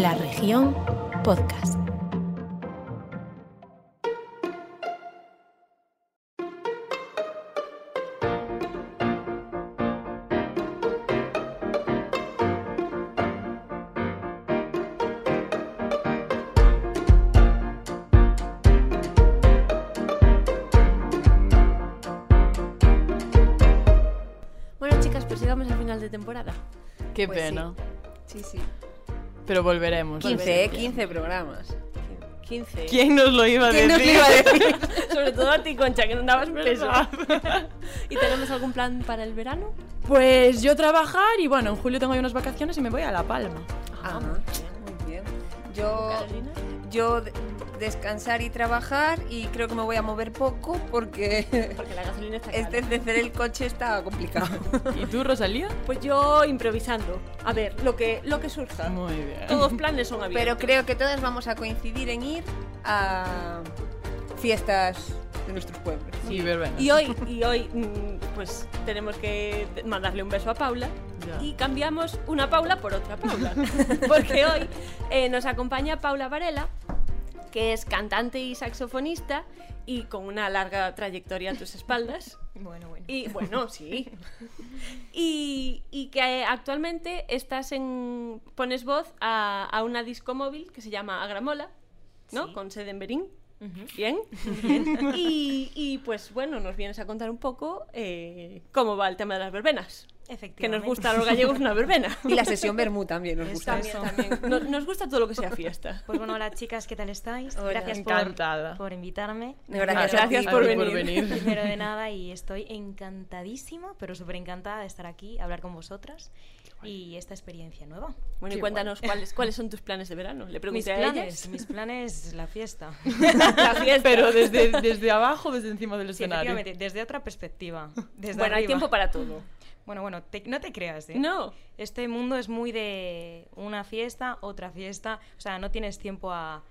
La región podcast. Bueno, chicas, pues llegamos al final de temporada. Qué Pues pena. Sí, sí. Pero volveremos. 15, ¿eh? volveremos. 15 programas. 15. ¿Quién nos lo iba a ¿Quién nos decir? lo iba a decir? Sobre todo a ti, Concha, que no dabas. ¿Y tenemos algún plan para el verano? Pues yo trabajar y bueno, en julio tengo ahí unas vacaciones y me voy a La Palma. Ah, muy bien. Yo, yo descansar y trabajar y creo que me voy a mover poco porque Porque la gasolina está cara. este encecer el coche está complicado. ¿Y tú, Rosalía? Pues yo improvisando. A ver, lo que, lo que surja. Muy bien. Todos planes son abiertos. Pero creo que todas vamos a coincidir en ir a fiestas de nuestros pueblos. Sí. Y hoy, y hoy mm, pues tenemos que mandarle un beso a Paula Ya. y cambiamos una Paula por otra Paula. Porque hoy eh, nos acompaña Paula Varela, que es cantante y saxofonista y con una larga trayectoria a tus espaldas. Bueno, bueno. Y bueno, sí. Y, y que actualmente estás en. pones voz a, a una disco móvil que se llama Agramola, ¿no? Sí. Con sede en Berín. Bien. y, y, pues bueno, nos vienes a contar un poco eh, cómo va el tema de las verbenas. Que nos gusta a los gallegos una verbena. Y la sesión Bermú también nos gusta. Eso. Nos, nos gusta todo lo que sea fiesta. Pues bueno, hola chicas, ¿qué tal estáis? Hola. Gracias Encantada. por, por invitarme. Gracias, Gracias por A ti venir. Primero de nada, y estoy encantadísima, pero súper encantada de estar aquí, hablar con vosotras y esta experiencia nueva. Bueno, y cuéntanos cuáles, cuáles son tus planes de verano. Le Mis pregunté a planes, ellas. mis planes, la fiesta. La fiesta. Pero desde, desde abajo, desde encima del Sí, escenario. desde otra perspectiva. Desde bueno, hay tiempo para todo. Bueno, bueno, te- no te creas, ¿eh? No. Este mundo es muy de una fiesta, otra fiesta. O sea, no tienes tiempo a,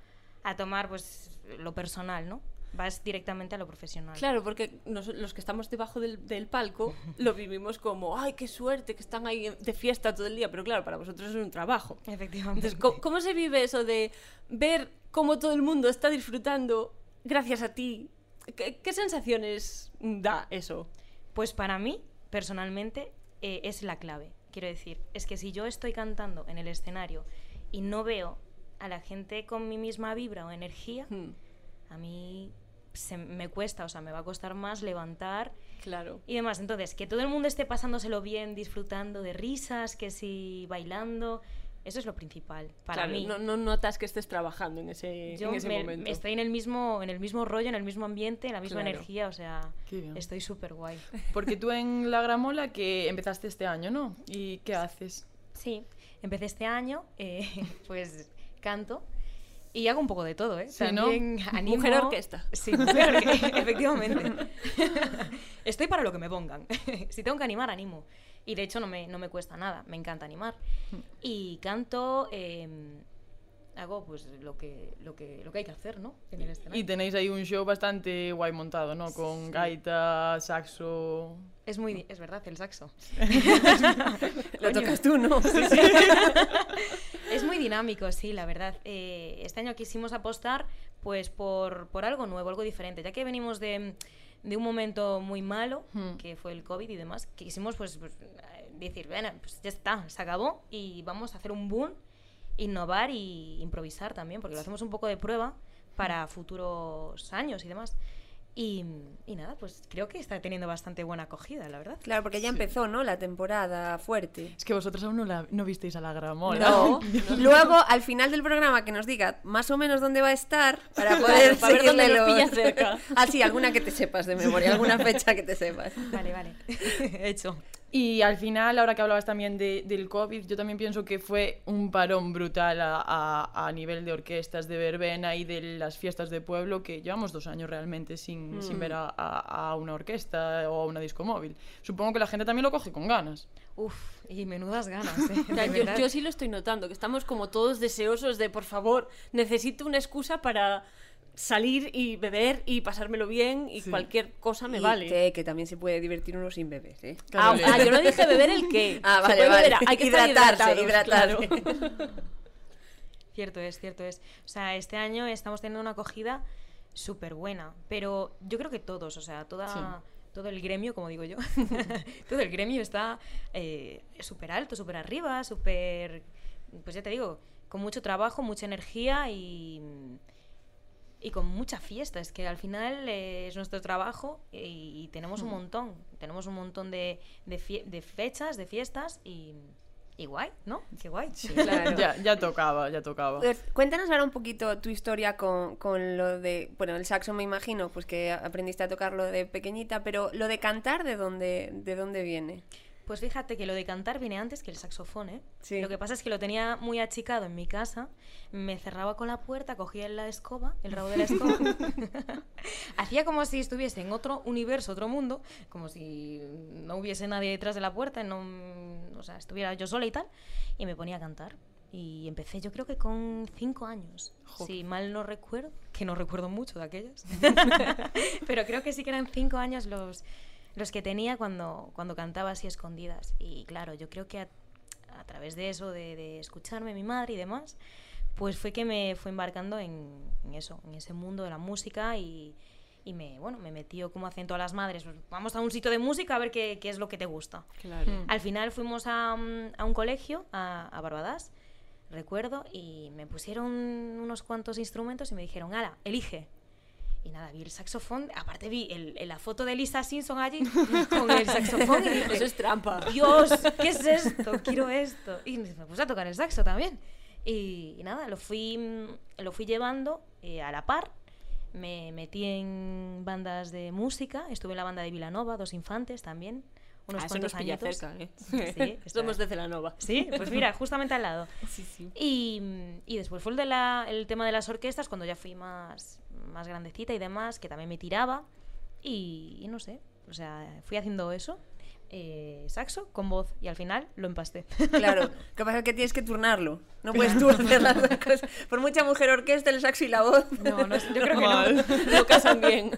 a tomar pues lo personal, ¿no? Vas directamente a lo profesional. Claro, porque nos- los que estamos debajo del, del palco lo vivimos como, ay, qué suerte que están ahí de fiesta todo el día, pero claro, para vosotros es un trabajo. Efectivamente. Entonces, ¿cómo, cómo se vive eso de ver cómo todo el mundo está disfrutando gracias a ti? ¿Qué, qué sensaciones da eso? Pues para mí, personalmente, eh, es la clave. Quiero decir, es que si yo estoy cantando en el escenario y no veo a la gente con mi misma vibra o energía, Hmm, a mí se me cuesta, o sea, me va a costar más levantar claro. y demás. Entonces, que todo el mundo esté pasándoselo bien, disfrutando de risas, que si bailando, eso es lo principal para Claro, mí. No, no notas que estés trabajando en ese, Yo en ese me- momento. estoy en el mismo en el mismo rollo, en el mismo ambiente, en la misma Claro. energía, o sea, estoy súper guay. Porque tú en La Gramola que empezaste este año, ¿no? ¿Y qué haces? Sí, empecé este año, eh, pues canto y hago un poco de todo, ¿eh? Sí, ¿no? También animo... Mujer orquesta. Sí, mujer orquesta, efectivamente. Estoy para lo que me pongan. si tengo que animar, animo. Y de hecho no me, no me cuesta nada, me encanta animar. Y canto, eh, hago pues lo que, lo, que, lo que hay que hacer, ¿no? En el escenario. Y tenéis ahí un show bastante guay montado, ¿no? Con gaita, saxo... Es muy, es verdad, el saxo. Lo tocas tú, ¿no? Es muy dinámico, sí, la verdad. Eh, este año quisimos apostar pues por, por algo nuevo, algo diferente, ya que venimos de, de un momento muy malo, Hmm. que fue el COVID y demás, que quisimos pues, pues, decir, bueno, pues ya está, se acabó y vamos a hacer un boom, innovar y improvisar también, porque lo hacemos un poco de prueba para futuros años y demás. Y, y nada, pues creo que está teniendo bastante buena acogida, la verdad. Claro, porque ya empezó, ¿no? La temporada fuerte. Es que vosotros aún no, la, no visteis a La Gramola. No. Luego, al final del programa, que nos diga más o menos dónde va a estar para poder para ver dónde los... pilla cerca. Ah, sí, alguna que te sepas de memoria, alguna fecha que te sepas. Vale, vale. Hecho. Y al final, ahora que hablabas también de- del COVID, yo también pienso que fue un parón brutal a, a- a nivel de orquestas, de verbena y de las fiestas de pueblo, que llevamos dos años realmente sin, sin ver a, a- a una orquesta o a una disco móvil. Supongo que la gente también lo coge con ganas. Uf, y menudas ganas, ¿eh? O sea, yo, yo sí lo estoy notando, que estamos como todos deseosos de, por favor, necesito una excusa para salir y beber y pasármelo bien y Sí. cualquier cosa me Y vale. Que, que también se puede divertir uno sin bebés, ¿eh? Ah, ah, yo no dije beber el qué. Ah, vale, vale. beber, hay que Hidratarse, hidratarse. claro. Cierto es, cierto es. O sea, este año estamos teniendo una acogida súper buena, pero yo creo que todos, o sea, toda, todo el gremio, como digo yo, todo el gremio está eh, súper alto, súper arriba, súper, pues ya te digo, con mucho trabajo, mucha energía y, y con mucha fiesta. Es que al final eh, es nuestro trabajo y, y tenemos un montón, tenemos un montón de, de, fie- de fechas, de fiestas y, y guay, ¿no? Qué guay. Claro. Ya, ya tocaba, ya tocaba. Pues, cuéntanos ahora un poquito tu historia con, con lo de, bueno, el saxo me imagino, pues que aprendiste a tocarlo de pequeñita, pero lo de cantar, ¿de dónde, de dónde viene? Pues fíjate que lo de cantar viene antes que el saxofón, ¿eh? Sí. Lo que pasa es que lo tenía muy achicado en mi casa, me cerraba con la puerta, cogía la escoba, el rabo de la escoba, hacía como si estuviese en otro universo, otro mundo, como si no hubiese nadie detrás de la puerta, no, o sea, estuviera yo sola y tal, y me ponía a cantar. Y empecé yo creo que con cinco años, si mal no recuerdo, que no recuerdo mucho de aquellos, pero creo que sí que eran cinco años los, los que tenía cuando, cuando cantaba así escondidas. Y claro, yo creo que a, a través de eso, de, de escucharme mi madre y demás, pues fue que me fue embarcando en, en eso, en ese mundo de la música y, y me, bueno, me metió como hacen todas las madres, pues vamos a un sitio de música a ver qué, qué es lo que te gusta. Claro. Al final fuimos a, un- a un colegio, a, a Barbadas, recuerdo, y me pusieron unos cuantos instrumentos y me dijeron, ala, elige. Y nada, vi el saxofón, aparte vi el- el- la foto de Lisa Simpson allí con el saxofón y dije, Eso es trampa. Dios, ¿qué es esto? Quiero esto. Y me puse a tocar el saxo también. Y, y nada, lo fui, mm, lo fui llevando eh, a la par. Me metí en bandas de música. Estuve en la banda de Vilanova, Dos Infantes también. Unos Ah, cuantos nos pilla añitos. cerca, ¿eh? Sí, Somos de Celanova. Sí, pues mira, justamente al lado. Sí, sí. Y, y después fue el, de la- el tema de las orquestas, cuando ya fui más, más grandecita y demás, que también me tiraba. Y, y no sé, o sea, fui haciendo eso, eh, saxo con voz, y al final lo empasté. Claro, que pasa que tienes que turnarlo. No puedes tú hacer las dos cosas. Por mucha mujer orquesta, el saxo y la voz. No, no, yo creo que Mal. no. No casan bien.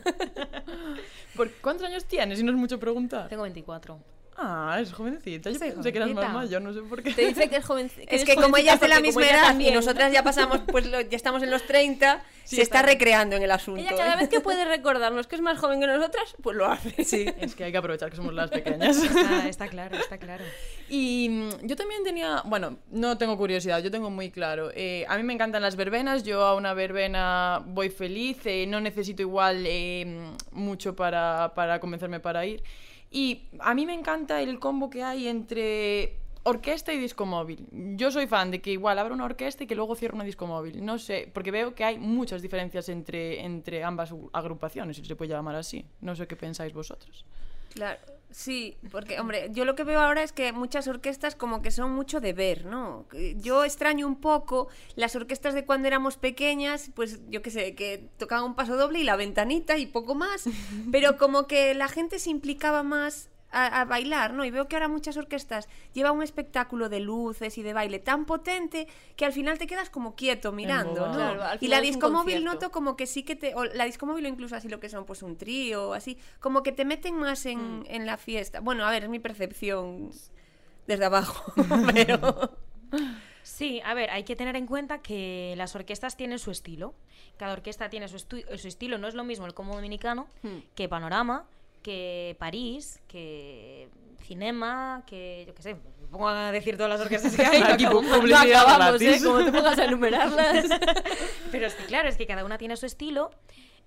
¿Por ¿Cuántos años tienes? Si no es mucho preguntar. Tengo 24. Ah, es jovencita. Yo pensé que eras más jovencita. mayor, no sé por qué. Te dice que es joven. Es que como ella es de la jovencita misma edad y también. nosotras ya pasamos, pues lo- ya estamos en los 30, Sí, se está recreando en el asunto. Ella cada ¿eh? vez que puede recordarnos que es más joven que nosotras, pues lo hace. Sí. Es que hay que aprovechar que somos las pequeñas. Está, está claro, está claro. Y mm, yo también tenía, bueno, no tengo curiosidad, yo tengo muy claro. eh, a mí me encantan las verbenas, yo a una verbena voy feliz, eh, no necesito igual eh, mucho para, para convencerme para ir. Y a mí me encanta el combo que hay entre orquesta y disco móvil. Yo soy fan de que igual abra una orquesta y que luego cierre una disco móvil. No sé, porque veo que hay muchas diferencias entre, entre ambas agrupaciones, si se puede llamar así. No sé qué pensáis vosotros. Claro, sí, porque, hombre, yo lo que veo ahora es que muchas orquestas como que son mucho de ver, ¿no? Yo extraño un poco las orquestas de cuando éramos pequeñas, pues yo qué sé, que tocaban un paso doble y la ventanita y poco más, pero como que la gente se implicaba más a, a bailar, ¿no? Y veo que ahora muchas orquestas llevan un espectáculo de luces y de baile tan potente que al final te quedas como quieto mirando, ¿no? Claro, y la disco móvil noto como que sí que te o la disco móvil o incluso así lo que son pues un trío así como que te meten más en, en la fiesta bueno a ver es mi percepción desde abajo pero Sí, a ver, hay que tener en cuenta que las orquestas tienen su estilo. Cada orquesta tiene su, su estilo. No es lo mismo el Como Dominicano que Panorama, que París, que Cinema, que yo qué sé, me pongo a decir todas las orquestas que hay. Aquí pu- publicidad acabamos, ¿eh? Como te pongas a enumerarlas. Pero es que claro, es que cada una tiene su estilo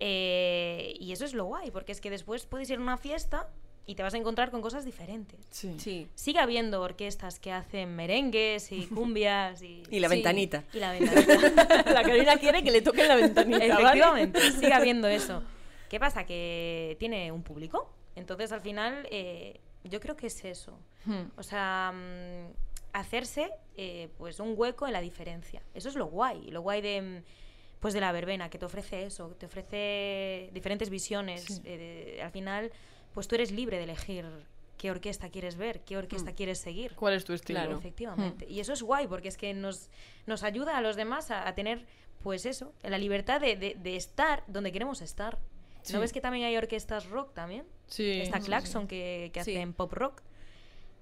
eh, y eso es lo guay, porque es que después puedes ir a una fiesta y te vas a encontrar con cosas diferentes. Sí. sí Sigue habiendo orquestas que hacen merengues y cumbias y... y la Sí, ventanita Y la ventanita. La Carolina quiere que le toquen la ventanita, ¿vale? Efectivamente, sigue habiendo eso. ¿Qué pasa? Que tiene un público. Entonces, al final, eh, yo creo que es eso. Hmm. O sea, mm, hacerse eh, pues un hueco en la diferencia. Eso es lo guay. Lo guay de, mm, pues de la verbena, que te ofrece eso, que te ofrece diferentes visiones. Sí. Eh, de- al final, pues tú eres libre de elegir qué orquesta quieres ver, qué orquesta quieres seguir. ¿Cuál es tu estilo? Claro. Efectivamente. Y eso es guay porque es que nos, nos ayuda a los demás a, a tener, pues eso, la libertad de, de- de estar donde queremos estar. Sí. ¿No ves que también hay orquestas rock también? Sí. Está sí, Claxon que, que Sí. hacen pop rock.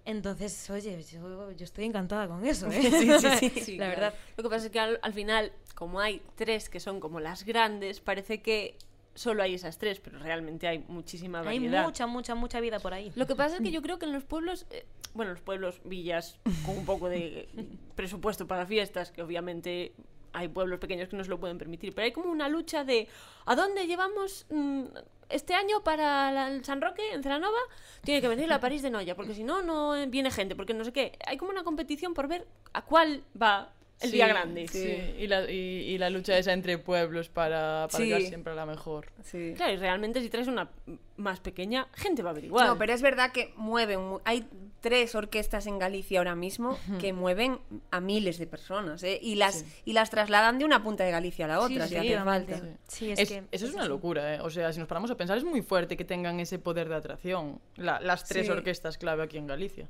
Entonces, oye, yo, yo estoy encantada con eso, ¿eh? Sí, la claro. verdad. Lo que pasa es que al, al final, como hay tres que son como las grandes, parece que solo hay esas tres, pero realmente hay muchísima Hay variedad. mucha, mucha, mucha vida por ahí. Lo que pasa es que yo creo que en los pueblos, eh, bueno, los pueblos, villas, con un poco de presupuesto para fiestas, que obviamente hay pueblos pequeños que no se lo pueden permitir, pero hay como una lucha de ¿a dónde llevamos mm, este año para la- el San Roque, en Celanova? Tiene que venir la París de Noya, porque si no, no viene gente, porque no sé qué. Hay como una competición por ver a cuál va el Sí, día grande. Sí, Y, la, y, y la lucha esa entre pueblos para, para Sí. llevar siempre a la mejor. Sí. Claro, y realmente si traes una más pequeña, gente va a averiguar. No, pero es verdad que mueven. mu- Hay tres orquestas en Galicia ahora mismo que mueven a miles de personas, ¿eh? Y las, y las trasladan de una punta de Galicia a la otra, si hace falta. Sí, Sí, es, Es- que eso es es una locura, ¿eh? O sea, si nos paramos a pensar, es muy fuerte que tengan ese poder de atracción. La- las tres Sí. orquestas clave aquí en Galicia.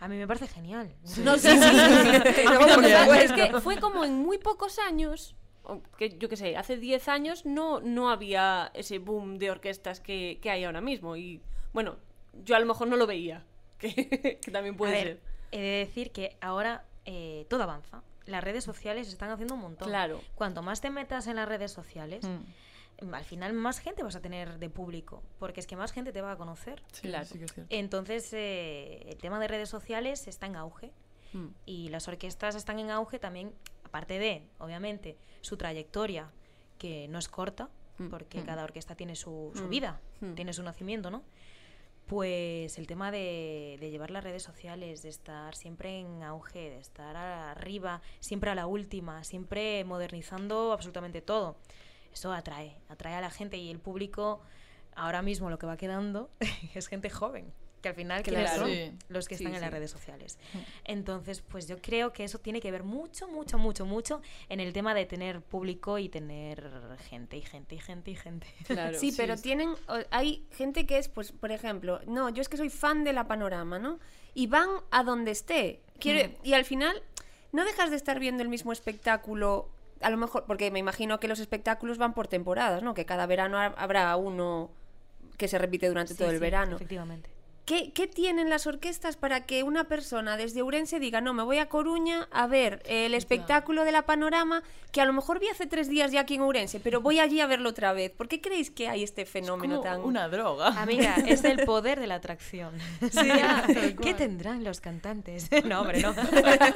A mí me parece genial. No. O sea, es que fue como en muy pocos años, que yo qué sé, hace 10 años no, no había ese boom de orquestas que, que hay ahora mismo. Y bueno, yo a lo mejor no lo veía, que, que también puede a ser. ver, he de decir que ahora eh, todo avanza. Las redes sociales están haciendo un montón. Claro. Cuanto más te metas en las redes sociales, Mm, al final más gente vas a tener de público, porque es que más gente te va a conocer. sí, Claro. sí que es cierto. Entonces, eh, el tema de redes sociales está en auge Mm. y las orquestas están en auge también, aparte de, obviamente, su trayectoria, que no es corta, Mm. porque cada orquesta tiene su, su Mm. vida, Mm. tiene su nacimiento, ¿no? Pues el tema de, de llevar las redes sociales, de estar siempre en auge, de estar arriba, siempre a la última, siempre modernizando absolutamente todo. Eso atrae, atrae a la gente y el público ahora mismo lo que va quedando es gente joven, que al final ¿quiénes Claro. son? Sí. los que Sí, están en las sí. redes sociales. Entonces, pues yo creo que eso tiene que ver mucho, mucho, mucho, mucho en el tema de tener público y tener gente y gente y gente y gente. Claro. Sí, pero tienen. o- Hay gente que es, pues, por ejemplo, no, yo es que soy fan de la panorama, ¿no? Y van a donde esté. Quiere, Y al final, no dejas de estar viendo el mismo espectáculo. A lo mejor, porque me imagino que los espectáculos van por temporadas, ¿no? Que cada verano ha- habrá uno que se repite durante Sí, todo el sí, verano. Efectivamente. ¿Qué, qué tienen las orquestas para que una persona desde Ourense diga, no, me voy a Coruña a ver el espectáculo de la panorama que a lo mejor vi hace tres días ya aquí en Ourense, pero voy allí a verlo otra vez? ¿Por qué creéis que hay este fenómeno Como tan...? una droga. Amiga, es el poder de la atracción. Sí, ¿Qué tendrán los cantantes? No, hombre, no.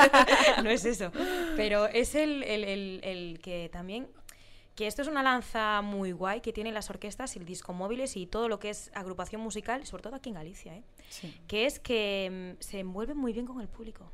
no es eso. Pero es el, el- el- el que también... Que esto es una lanza muy guay que tienen las orquestas y el disco móviles y todo lo que es agrupación musical, sobre todo aquí en Galicia, ¿eh? Sí. que es que mm, se envuelven muy bien con el público.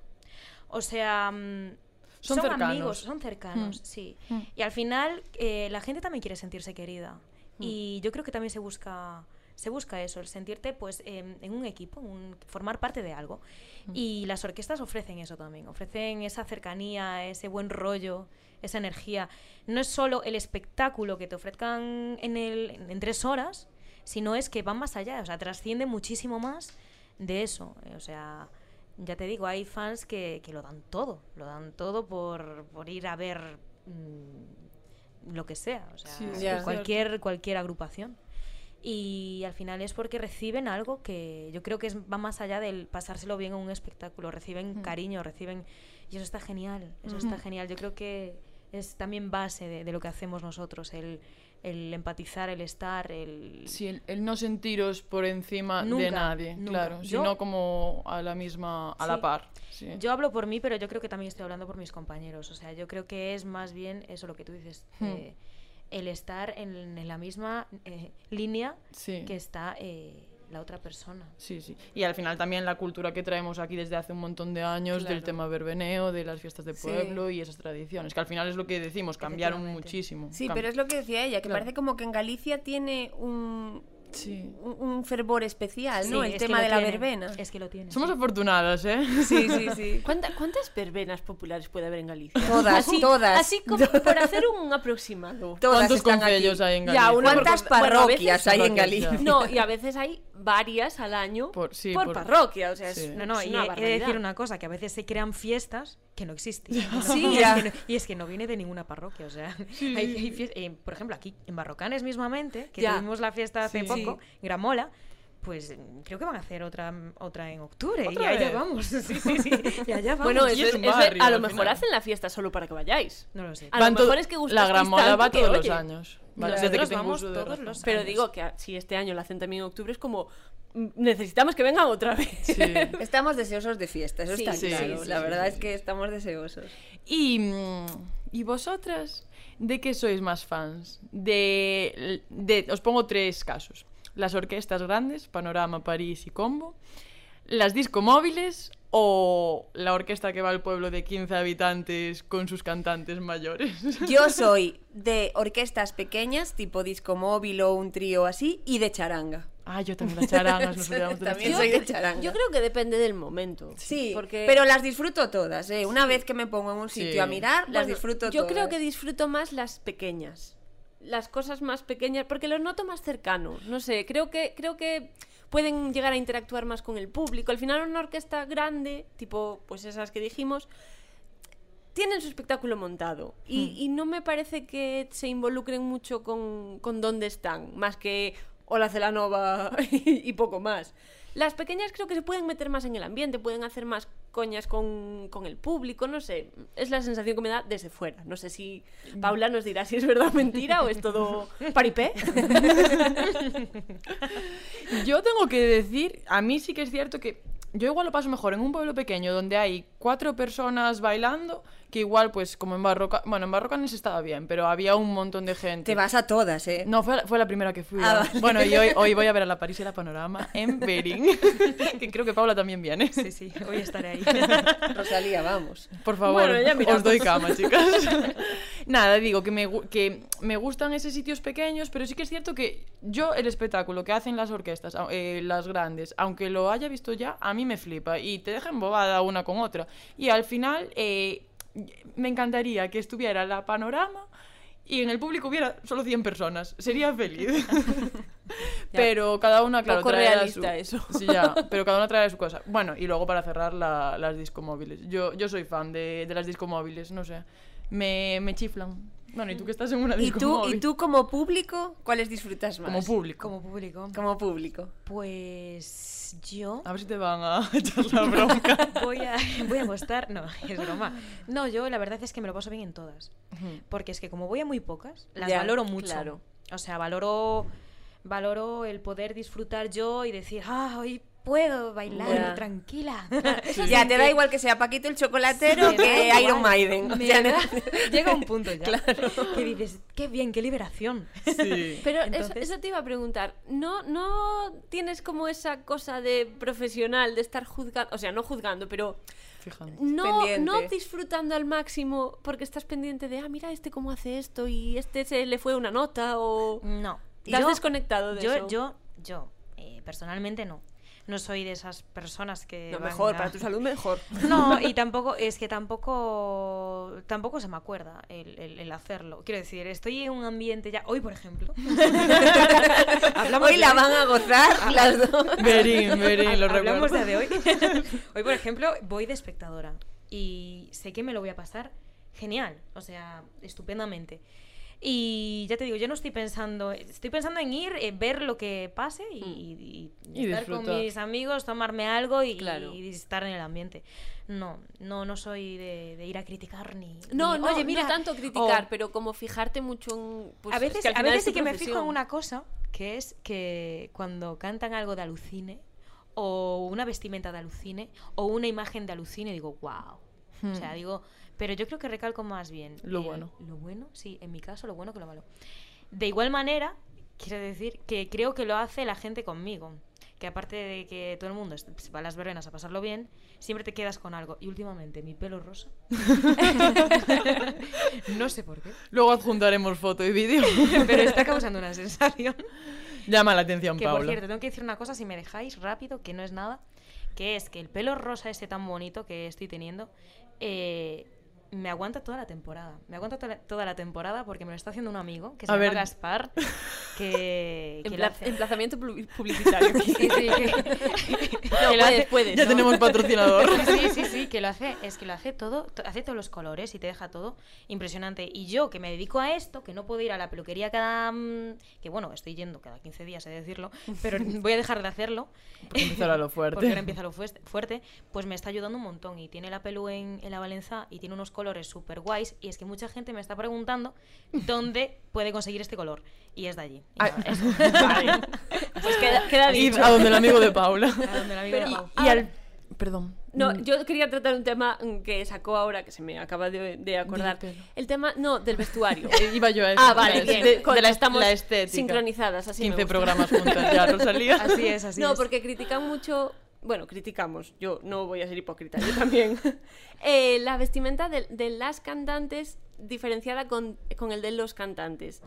O sea, mm, Son amigos, son cercanos, Mm. sí. Mm. Y al final eh, la gente también quiere sentirse querida. Mm. Y yo creo que también se busca se busca eso, el sentirte pues em, en un equipo, un- formar parte de algo. Mm. Y las orquestas ofrecen eso también, ofrecen esa cercanía, ese buen rollo, esa energía. No es solo el espectáculo que te ofrezcan en, el, en tres horas, sino es que van más allá, o sea, trasciende muchísimo más de eso. O sea, ya te digo, hay fans que, que lo dan todo, lo dan todo por, por ir a ver mm, lo que sea, o sea, Sí, sí, es cualquier, cualquier agrupación. Y al final es porque reciben algo que yo creo que es, va más allá del pasárselo bien en un espectáculo, reciben cariño, reciben... Y eso está genial, eso está genial. Yo creo que es también base de, de lo que hacemos nosotros, el, el empatizar, el estar, el... Sí, el, el no sentiros por encima de nadie, nunca. claro, Yo- sino como a la misma, a la par. sí. Yo hablo por mí, pero yo creo que también estoy hablando por mis compañeros. O sea, yo creo que es más bien eso lo que tú dices, eh, el estar en, en la misma eh, línea Sí. que está eh, la otra persona. Sí, sí. Y al final también la cultura que traemos aquí desde hace un montón de años del tema verbeneo, de las fiestas de Sí. pueblo y esas tradiciones, que al final es lo que decimos, cambiaron muchísimo. Sí, Cam- pero es lo que decía ella, que Claro. parece como que en Galicia tiene un, Sí. un, un fervor especial, ¿no? El tema de la tiene, verbena. Es que lo tiene. Somos sí. afortunadas, ¿eh? Sí, sí, sí. ¿Cuánta- ¿Cuántas verbenas populares puede haber en Galicia? Todas, todas. Así como por hacer un aproximado. Todas ¿Cuántos concellos hay en Ya, Galicia? una ¿Cuántas por- bueno, parroquias hay en Galicia? No, y a veces hay varias al año Por- sí, por, por- parroquia. O sea, es, sí. No, no, es y una he- he, de decir una cosa, que a veces se crean fiestas que no existen. Sí, y, ya. es que no, y es que no viene de ninguna parroquia, o sea, hay, hay fies- eh, por ejemplo, aquí en Barrocanes mismamente, que Ya. tuvimos la fiesta hace Sí. Poco, Gramola, Pues creo que van a hacer otra, otra en octubre. ¿Otra y allá vez? vamos. Sí, sí, sí. Y allá vamos. Bueno, eso es es, barrio, a lo mejor final. hacen la fiesta solo para que vayáis. No lo sé. A lo mejor es que La gran moda tanto va que, todos los oye, años. Desde que tengo vamos uso de todos razón. los Pero años. digo que a- si este año la hacen también en octubre es como mm, necesitamos que vengan otra vez. Sí. Estamos deseosos de fiesta, eso Sí, está sí, claro. sí, la sí, verdad sí, es que estamos deseosos. Y, mm, ¿Y vosotras? ¿De qué sois más fans? De, de, os pongo tres casos. Las orquestas grandes, Panorama, París y Combo. Las discomóviles o la orquesta que va al pueblo de 15 habitantes con sus cantantes mayores. Yo soy de orquestas pequeñas, tipo disco móvil o un trío así, y de charanga. Ah, yo también las charangas, nos olvidamos de También Yo, soy de charanga. yo creo que depende del momento. Sí, porque pero las disfruto todas, ¿eh? Una vez que me pongo en un sitio Sí. a mirar, las Bueno, disfruto Yo todas. creo que disfruto más las pequeñas. Las cosas más pequeñas, porque los noto más cercano. No sé, creo que, creo que pueden llegar a interactuar más con el público. Al final una orquesta grande, tipo pues esas que dijimos, tienen su espectáculo montado. Y, y no me parece que se involucren mucho con, con dónde están, más que Hola Celanova y, y poco más. Las pequeñas creo que se pueden meter más en el ambiente, pueden hacer más coñas con, con el público, no sé. Es la sensación que me da desde fuera. No sé si Paula nos dirá si es verdad o mentira o es todo paripé. Yo tengo que decir, a mí sí que es cierto que yo igual lo paso mejor en un pueblo pequeño donde hay cuatro personas bailando que igual pues como en Barroca, bueno, en Barrocanes estaba bien, pero había un montón de gente. Te vas a todas, ¿eh? No, fue, fue la primera que fui. Ah, vale. Bueno, y hoy, hoy voy a ver a la París y la Panorama en Berín, que creo que Paula también viene. Sí, sí, voy a estar ahí. Rosalía, vamos. Por favor, Bueno, os doy cama, chicas. Nada, digo que me, que me gustan esos sitios pequeños, pero sí que es cierto que yo el espectáculo que hacen las orquestas, eh, las grandes, aunque lo haya visto ya, a mí me flipa y te deja embobada una con otra. Y al final eh, me encantaría que estuviera la panorama y en el público hubiera solo 100 personas. Sería feliz. pero cada una, claro, Poco realista su... eso. Sí, ya, pero cada una trae su cosa. Bueno, y luego para cerrar la- las discomóviles. Yo, yo soy fan de, de las discomóviles, no sé. Me, me chiflan. Bueno, y tú que estás en una ¿Y tú. ¿Y tú como público, cuáles disfrutas más? Como público. Como público. Como público. Pues yo A ver si te van a echar la bronca. voy a, voy a apostar. No, es broma. No, yo la verdad es que me lo paso bien en todas. Porque es que como voy a muy pocas, las Ya, valoro mucho. claro. O sea, valoro, valoro el poder disfrutar yo y decir, ah, hoy puedo bailar Ya. tranquila. Ya, te da igual que sea Paquito el chocolatero que Iron. Maiden. Da- ¿no? Llega un punto ya que dices, qué bien, qué liberación. Sí. Pero eso- Entonces- eso, te iba a preguntar, ¿no, ¿no tienes como esa cosa de profesional, de estar juzgando, o sea, no juzgando, pero no, Pendiente. no disfrutando al máximo porque estás pendiente de, ah, mira este cómo hace esto y este se le fue una nota o... No. ¿Te has desconectado de yo, eso? Yo, yo, eh, personalmente no. No soy de esas personas que. No, van mejor, a- para tu salud mejor. No, y tampoco, es que tampoco tampoco se me acuerda el, el- el hacerlo. Quiero decir, estoy en un ambiente ya. Hoy, por ejemplo. hablamos Hoy la van a gozar las dos. Verín, Verín, lo Hablamos recuerdo. de hoy. hoy, por ejemplo, voy de espectadora. Y sé que me lo voy a pasar genial. O sea, estupendamente. Y ya te digo, yo no estoy pensando. Estoy pensando en ir, eh, ver lo que pase y, y- y Y estar con mis amigos, tomarme algo y, Claro. estar en el ambiente. No, no, no soy de, de ir a criticar ni. No, ni, no, Oye, mira, no tanto criticar, o- pero como fijarte mucho en... pues, a es veces, que a veces es sí que me fijo en una cosa, que es que cuando cantan algo de alucine, o una vestimenta de alucine, o una imagen de alucine, digo, wow. O sea, digo, pero yo creo que recalco más bien. Lo el- bueno. Lo bueno, sí, en mi caso, lo bueno que lo malo. De igual manera, quiero decir que creo que lo hace la gente conmigo. Que aparte de que todo el mundo est- va a las verbenas a pasarlo bien, siempre te quedas con algo. Y últimamente, mi pelo rosa. no sé por qué. Luego adjuntaremos foto y vídeo. Pero está causando una sensación. Llama la atención, Que por Paula. cierto, tengo que decir una cosa, si me dejáis rápido, que no es nada, que es que el pelo rosa este tan bonito que estoy teniendo, eh, me aguanta toda la temporada. Me aguanta toda la, toda la temporada porque me lo está haciendo un amigo que se A llama ver. Gaspar, que, que hace. emplazamiento publi- publicitario. Sí, sí, que, No, que lo puedes, hace- puedes. Ya ¿no? tenemos patrocinador. Sí, sí, sí, que lo hace, es que lo hace todo, to- hace todos los colores y te deja todo impresionante. Y yo que me dedico a esto, que no puedo ir a la peluquería cada, mm, que bueno, estoy yendo cada 15 días, he de decirlo, pero voy a dejar de hacerlo. Porque empezará lo fuerte. Porque ahora empieza lo fuerte, pues me está ayudando un montón. Y tiene la pelu en, en la Valenza y tiene unos colores súper guays. Y es que mucha gente me está preguntando dónde puede conseguir este color. Y es de allí. Y nada, eso. Pues queda, queda dicho. a donde el amigo de Paula. A donde la amiga Pero- de Pau. Y al... Perdón. No, Mm, yo quería tratar un tema que sacó ahora, que se me acaba de, de acordar. El tema, no, del vestuario. Iba yo a eso. ah, vale, de- bien. de, de la, estamos la estética. sincronizadas, así me 15 gusta. programas juntas ya, Rosalía. Así es, así no, es. porque critican mucho. Bueno, criticamos. Yo no voy a ser hipócrita, yo también. Eh, la vestimenta de, de las cantantes diferenciada con, con el de los cantantes.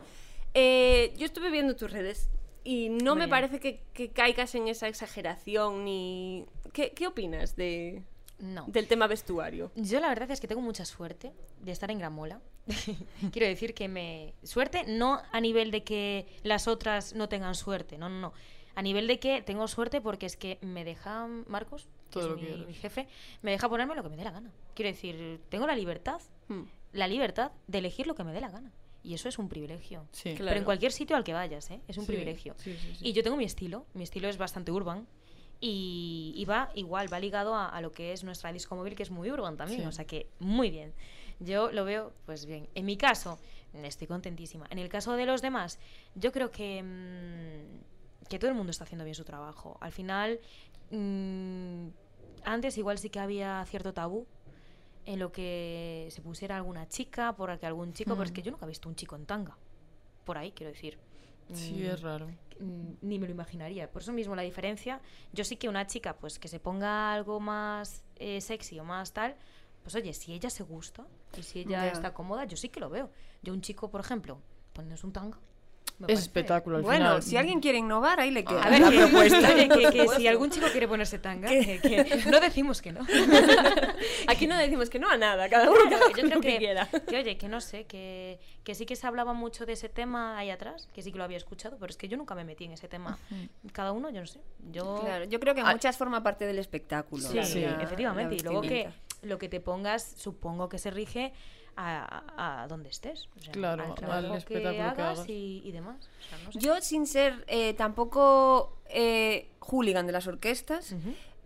Eh, yo estuve viendo tus redes y no me parece que, que caigas en esa exageración ni. ¿Qué, qué opinas de, No. del tema vestuario? Yo la verdad es que tengo mucha suerte de estar en Gramola. Quiero decir que me... Suerte no a nivel de que las otras no tengan suerte, no, no, no. A nivel de que tengo suerte porque es que me deja Marcos, que Todo es lo que mi, jefe, me deja ponerme lo que me dé la gana. Quiero decir, tengo la libertad, Hmm. la libertad de elegir lo que me dé la gana. Y eso es un privilegio. Sí. Claro. Pero en cualquier sitio al que vayas, ¿eh? es un Sí, privilegio. sí, sí, sí. Y yo tengo mi estilo, mi estilo es bastante urban. Y, y va igual, va ligado a, a lo que es nuestra disco móvil, que es muy urban también. Sí. O sea que muy bien. Yo lo veo, pues bien. En mi caso, estoy contentísima. En el caso de los demás, yo creo que, mm, que todo el mundo está haciendo bien su trabajo. Al final, mm, antes igual sí que había cierto tabú en lo que se pusiera alguna chica, por que algún chico, pero es que yo nunca he visto un chico en tanga. Por ahí, quiero decir. Sí, Mm, es raro. mm, ni me lo imaginaría. Por eso mismo la diferencia, yo sí que una chica, pues que se ponga algo más eh, sexy o más tal, pues oye, si ella se gusta y si ella está cómoda, yo sí que lo veo. Yo un chico, por ejemplo, poniéndose un tanga. Me Es al Bueno, final. si alguien quiere innovar, ahí le queda. A ver, la que, propuesta. oye, que, que si algún chico quiere ponerse tanga, que, que no decimos que no. Aquí no decimos que no a nada, cada uno Claro, yo creo que, que, quiera. que, oye, que no sé, que, que sí que se hablaba mucho de ese tema ahí atrás, que sí que lo había escuchado, pero es que yo nunca me metí en ese tema. Cada uno, yo no sé. Yo Claro, yo creo que Ah. muchas forma parte del espectáculo. Sí, Sí. efectivamente. y luego que lo que te pongas, supongo que se rige a, donde estés. O sea, Claro, al al trabajo que espectáculo que hagas hagas. y, y demás. O sea, no sé. Yo, sin ser eh, tampoco eh, hooligan de las orquestas,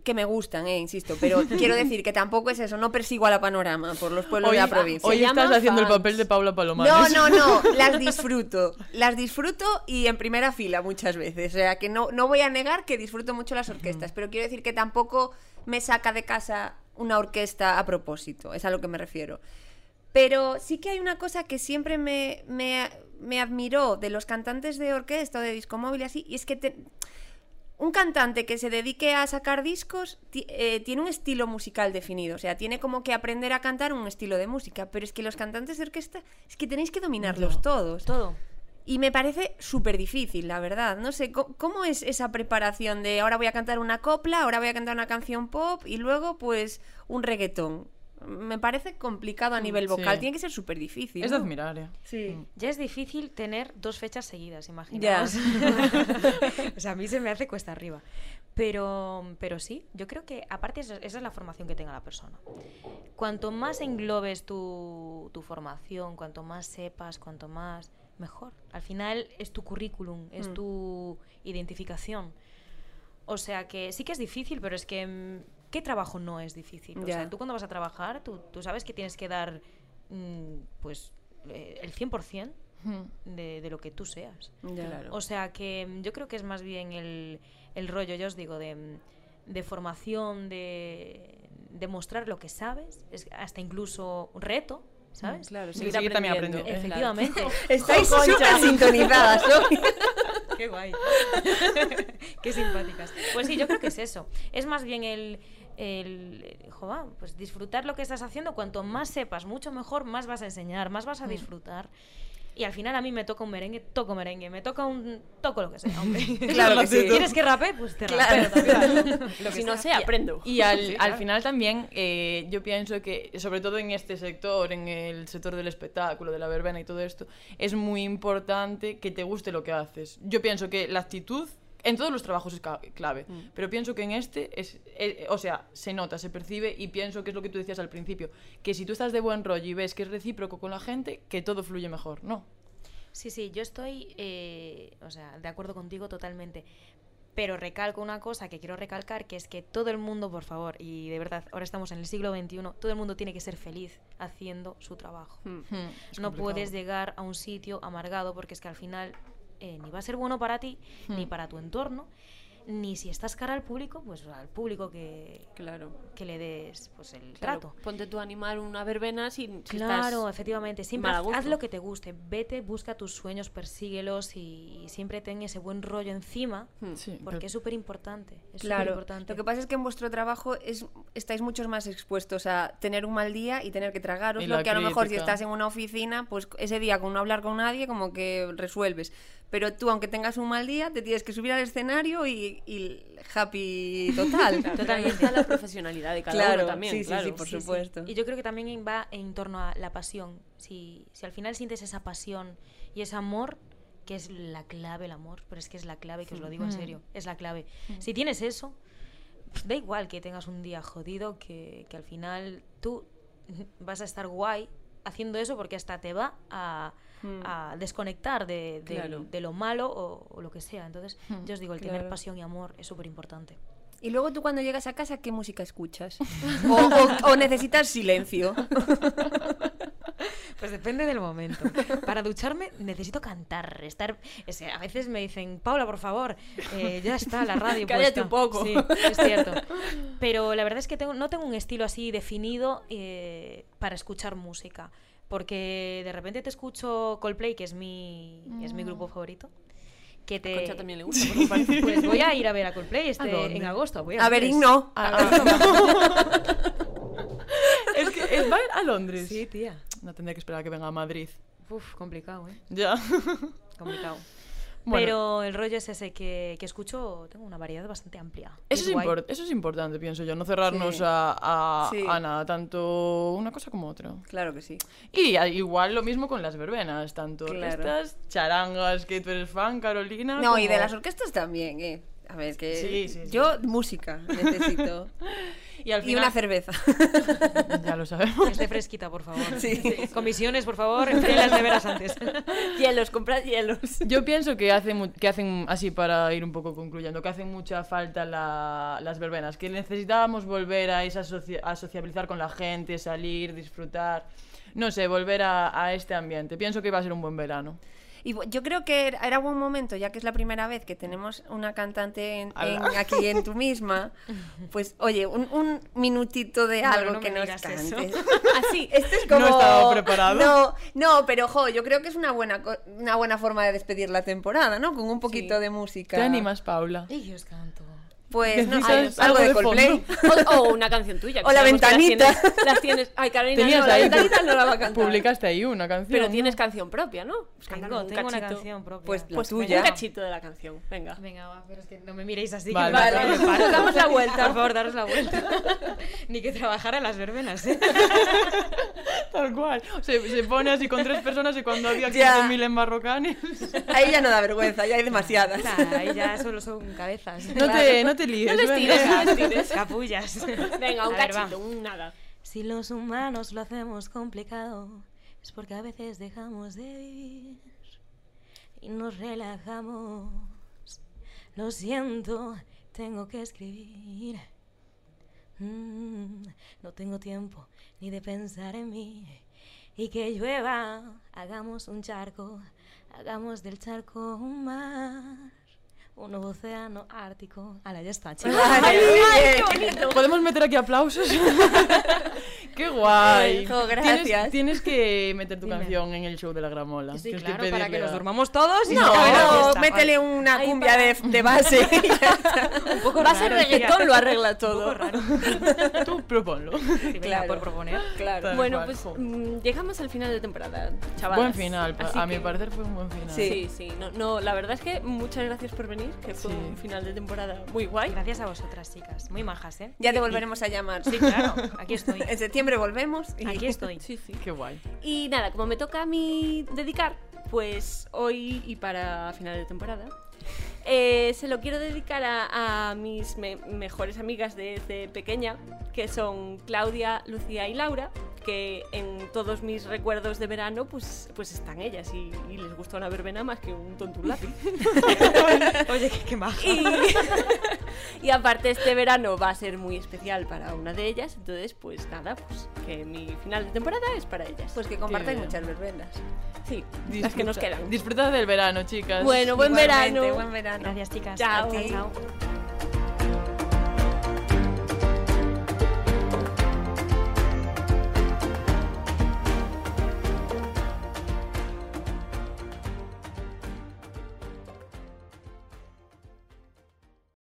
que me gustan, eh, insisto, pero quiero decir que tampoco es eso, no persigo a la panorama por los pueblos Hoy, de la provincia. hoy estás haciendo el papel de Paula No, Palomares. no, no, las disfruto. Las disfruto y en primera fila muchas veces. O sea, que no, no voy a negar que disfruto mucho las orquestas, pero quiero decir que tampoco me saca de casa una orquesta a propósito, es a lo que me refiero. Pero sí que hay una cosa que siempre me, me, me admiró de los cantantes de orquesta o de disco móvil y así, y es que te- un cantante que se dedique a sacar discos eh, tiene un estilo musical definido, o sea, tiene como que aprender a cantar un estilo de música, pero es que los cantantes de orquesta es que tenéis que dominarlos todos. Todo. Y me parece súper difícil, la verdad. No sé, ¿cómo es esa preparación de ahora voy a cantar una copla, ahora voy a cantar una canción pop y luego pues un reggaetón? Me parece complicado a nivel vocal, sí. tiene que ser súper difícil. Es de ¿no? admirar, eh. Sí. Ya es difícil tener dos fechas seguidas, imaginaos. o sea, a mí se me hace cuesta arriba. Pero, pero sí, yo creo que aparte esa, esa es la formación que tenga la persona. Cuanto más englobes tu, tu formación, cuanto más sepas, cuanto más, mejor. Al final es tu currículum, es Mm. tu identificación. O sea que sí que es difícil, pero es que mm, ¿qué trabajo no es difícil? O Ya. sea, tú cuando vas a trabajar, tú, tú sabes que tienes que dar mm, pues eh, el 100% de, de lo que tú seas. Ya. Claro. O sea que mm, yo creo que es más bien el, el rollo, ya os digo, de, mm, de formación, de, de mostrar lo que sabes, es hasta incluso un reto, ¿sabes? Claro, Sí, seguir seguir también aprendiendo. Efectivamente. Estáis súper sintonizadas hoy. Qué guay. Qué simpáticas. Pues sí, yo creo que es eso. Es más bien el, el pues disfrutar lo que estás haciendo. Cuanto más sepas, mucho mejor, más vas a enseñar, más vas a disfrutar. Y al final a mí me toca un merengue, toco merengue, me toca un... toco lo que sea, hombre. Claro que sí. ¿Quieres que rape? Pues te Claro. rapeo también. Lo que Si no sé, aprendo. Y al, Sí, al final también eh, yo pienso que, sobre todo en este sector, en el sector del espectáculo, de la verbena y todo esto, es muy importante que te guste lo que haces. Yo pienso que la actitud en todos los trabajos es clave, pero pienso que en este es, o sea, se nota, se percibe y pienso que es lo que tú decías al principio, que si tú estás de buen rollo y ves que es recíproco con la gente, que todo fluye mejor, ¿no? Sí, sí, yo estoy, eh, o sea, de acuerdo contigo totalmente. Pero recalco una cosa que quiero recalcar, que es que todo el mundo, por favor, y de verdad, ahora estamos en el siglo XXI, todo el mundo tiene que ser feliz haciendo su trabajo. Hmm, no complicado. puedes llegar a un sitio amargado porque es que al final eh, ni va a ser bueno para ti, ni Hmm. para tu entorno, ni si estás cara al público, pues al público que, Claro. que le des pues el Claro, trato. Ponte tú a animar una verbena sin si Claro, estás efectivamente. Siempre haz, lo que te guste. Vete, busca tus sueños, persíguelos y, siempre ten ese buen rollo encima. Hmm. Sí, Porque pero- es súper importante. Es Claro, lo que pasa es que en vuestro trabajo es, estáis muchos más expuestos a tener un mal día y tener que tragaros lo que a lo mejor si estás en una oficina, pues ese día con no hablar con nadie como que resuelves. Pero tú, aunque tengas un mal día, te tienes que subir al escenario y, y happy total. Está la profesionalidad de cada Claro, uno también, sí, claro. sí, por Sí, sí. supuesto. Y yo creo que también va en torno a la pasión. Si, si al final sientes esa pasión y ese amor, que es la clave el amor, pero es que es la clave, que os lo digo en serio, es la clave. Si tienes eso, pues da igual que tengas un día jodido, que, que al final tú vas a estar guay haciendo eso porque hasta te va a, a desconectar de, de- Claro. de lo malo o, o lo que sea. Entonces, yo os digo, el tener Claro. pasión y amor es súper importante. Y luego tú cuando llegas a casa, ¿qué música escuchas? o, o- o necesitas silencio. Pues depende del momento. Para ducharme necesito cantar, estar. es a veces me dicen, Paula, por favor, eh, ya está la radio. Cállate puesta". un poco. Sí, es cierto. Pero la verdad es que tengo, no tengo un estilo así definido eh, para escuchar música. Porque de repente te escucho Coldplay, que es mi, es mi grupo favorito. Que te, Concha también le gusta, por lo. Pues voy a ir a ver a Coldplay este, en agosto. voy A ver, Londres. no. Es que es, va a ir a Londres. Sí, tía. No tendré que esperar a que venga a Madrid. Uf, complicado, ¿eh? Ya. Complicado. Bueno. Pero el rollo es ese que, que escucho, tengo una variedad bastante amplia. Eso es, eso es importante, pienso yo, no cerrarnos Sí. a, a, Sí. a nada, tanto una cosa como otra. Claro que sí. Y a- igual lo mismo con las verbenas, tanto Claro. estas charangas que tú eres fan, Carolina. No, y de las orquestas también, ¿eh? A ver, que Sí, sí, sí. yo música necesito. Y, al y una cerveza. Ya lo sabemos. Que esté fresquita, por favor. Sí. Comisiones, por favor, enfríen las neveras antes. hielos, comprad hielos. Yo pienso que hacen, mu- que hacen, así para ir un poco concluyendo, que hacen mucha falta la- las verbenas, que necesitábamos volver a, esa socia- a sociabilizar con la gente, salir, disfrutar, no sé, volver a, a este ambiente. Pienso que iba a ser un buen verano. Y yo creo que era buen momento, ya que es la primera vez que tenemos una cantante en- aquí en tu misma. Pues, oye, un, un minutito de No, algo no que me nos cantes. Así, este es como... No estaba preparado. No, no, pero, jo, yo creo que es una buena, co- una buena forma de despedir la temporada, ¿no? Con un poquito de música. ¿Te animas, Paula? Y yo os canto. Pues, no sé, algo algo de de Coldplay. O, o una canción tuya. que O la que las ventanita. tienes- Las tienes, Ay, Carolina, Tenías no, la ahí, ventanita no la va a cantar. publicaste ahí una canción. Pero ¿no? tienes canción propia, ¿no? Pues Tengo, cántanos un tengo una canción propia. Pues la Pues tuya. un cachito de la canción, venga. Venga, va, pero es que no me miréis así. Vale, vale. paro. Damos la vuelta. Por favor, daros la vuelta. Ni que trabajara en las verbenas, ¿eh? Tal cual. Se, se pone así con tres personas y cuando había Ya. 15.000 en Marrocanes. Ahí ya no da vergüenza, ya hay demasiadas. Ahí ya solo son cabezas. No te, no te líes. No les tires, no les tires. Capullas. Venga, un ver, cachito, un nada. Si los humanos lo hacemos complicado, es porque a veces dejamos de vivir y nos relajamos. Lo siento, tengo que escribir. Mm, no tengo tiempo ni de pensar en mí. Y que llueva, hagamos un charco, hagamos del charco un mar. Un océano ártico. Ahora ya está, chicos. Vale, muy bien. ¿Podemos meter aquí aplausos? ¡Qué guay! Jo, gracias. Tienes, tienes que meter tu Dime. canción en el show de la gramola. Sí, claro, que para que nos durmamos todos y No, no, métele una Ahí cumbia de, de base. Un poco Va a ser reggaetón, lo arregla Un poco todo. raro. Tú Proponlo. Sí, Claro. por proponer. Claro. Tal Bueno, cual, pues mm, llegamos al final de temporada, chavales. Buen final, Así a mi que- parecer fue un buen final. Sí, sí. No, no, la verdad es que muchas gracias por venir, que fue Sí. un final de temporada muy guay. Gracias a vosotras, chicas. Muy majas, ¿eh? Ya te volveremos a llamar. Sí, claro. Aquí estoy. En septiembre volvemos. y- Aquí estoy. Sí, sí. Qué guay. Y nada, como me toca a mí dedicar, pues hoy y para final de temporada, eh, se lo quiero dedicar a, a mis me- mejores amigas desde pequeña, que son Claudia, Lucía y Laura, que en todos mis recuerdos de verano pues, pues están ellas y, y les gusta una verbena más que un tonto lápiz. Oye, qué, qué maja. Y, y aparte este verano va a ser muy especial para una de ellas, entonces pues nada, pues que mi final de temporada es para ellas. Pues que comparten bien. muchas verbenas. sí, las que nos Disfruta- quedan. Disfrutad del verano, chicas. Bueno, buen Igualmente, verano. Buen verano. Gracias, chicas. Chao. chao.